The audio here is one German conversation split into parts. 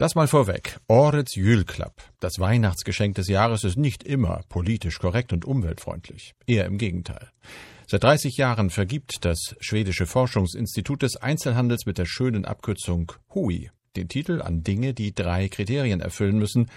Das mal vorweg. Årets Julklapp, das Weihnachtsgeschenk des Jahres, ist nicht immer politisch korrekt und umweltfreundlich. Eher im Gegenteil. Seit 30 Jahren vergibt das schwedische Forschungsinstitut des Einzelhandels mit der schönen Abkürzung HUI den Titel an Dinge, die drei Kriterien erfüllen müssen.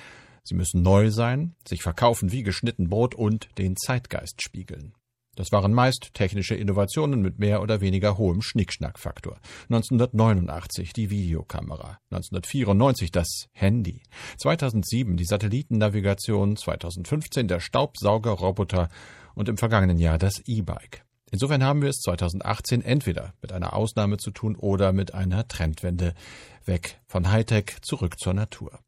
Sie müssen neu sein, sich verkaufen wie geschnitten Brot und den Zeitgeist spiegeln. Das waren meist technische Innovationen mit mehr oder weniger hohem Schnickschnackfaktor. 1989 die Videokamera, 1994 das Handy, 2007 die Satellitennavigation, 2015 der Staubsaugerroboter und im vergangenen Jahr das E-Bike. Insofern haben wir es 2018 entweder mit einer Ausnahme zu tun oder mit einer Trendwende weg von Hightech zurück zur Natur.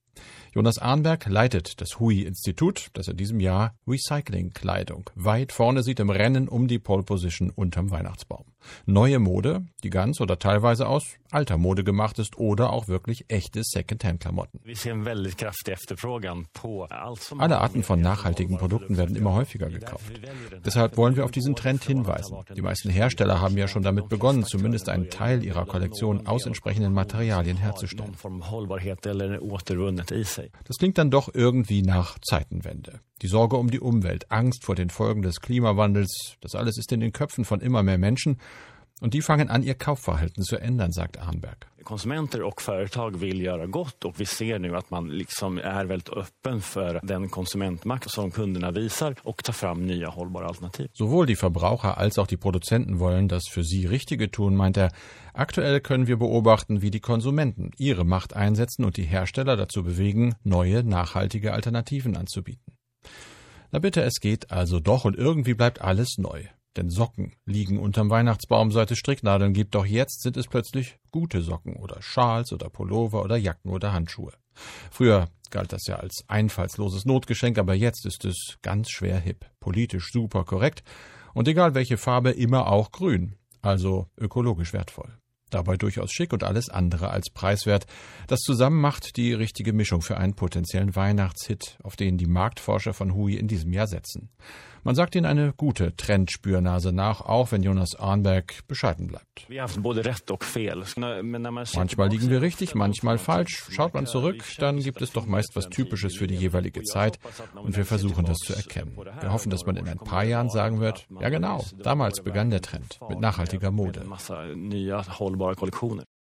Jonas Arnberg leitet das HUI-Institut, das in diesem Jahr Recycling-Kleidung weit vorne sieht im Rennen um die Pole Position unterm Weihnachtsbaum. Neue Mode, die ganz oder teilweise aus alter Mode gemacht ist oder auch wirklich echte Second-Hand-Klamotten. Alle Arten von nachhaltigen Produkten werden immer häufiger gekauft. Deshalb wollen wir auf diesen Trend hinweisen. Die meisten Hersteller haben ja schon damit begonnen, zumindest einen Teil ihrer Kollektion aus entsprechenden Materialien herzustellen. Das klingt dann doch irgendwie nach Zeitenwende. Die Sorge um die Umwelt, Angst vor den Folgen des Klimawandels, das alles ist in den Köpfen von immer mehr Menschen und die fangen an, ihr Kaufverhalten zu ändern, sagt Arnberg. Konsumenter och företag vill göra gott och vi ser nu att man liksom är väldigt öppen för den konsumentmakt som kunderna visar och tar fram nya hållbara alternativ. Sowohl die Verbraucher als auch die Produzenten wollen das für sie Richtige tun, meint er. Aktuell können wir beobachten, wie die Konsumenten ihre Macht einsetzen und die Hersteller dazu bewegen, neue, nachhaltige Alternativen anzubieten. Na bitte, es geht also doch und irgendwie bleibt alles neu. Denn Socken liegen unterm Weihnachtsbaum, seit es Stricknadeln gibt, doch jetzt sind es plötzlich gute Socken oder Schals oder Pullover oder Jacken oder Handschuhe. Früher galt das ja als einfallsloses Notgeschenk, aber jetzt ist es ganz schwer hip, politisch super korrekt und egal welche Farbe immer auch grün, also ökologisch wertvoll dabei durchaus schick und alles andere als preiswert. Das zusammen macht die richtige Mischung für einen potenziellen Weihnachtshit, auf den die Marktforscher von Hui in diesem Jahr setzen. Man sagt ihnen eine gute Trendspürnase nach, auch wenn Jonas Arnberg bescheiden bleibt. Manchmal liegen wir richtig, manchmal falsch. Schaut man zurück, dann gibt es doch meist was Typisches für die jeweilige Zeit und wir versuchen das zu erkennen. Wir hoffen, dass man in ein paar Jahren sagen wird, ja genau, damals begann der Trend mit nachhaltiger Mode.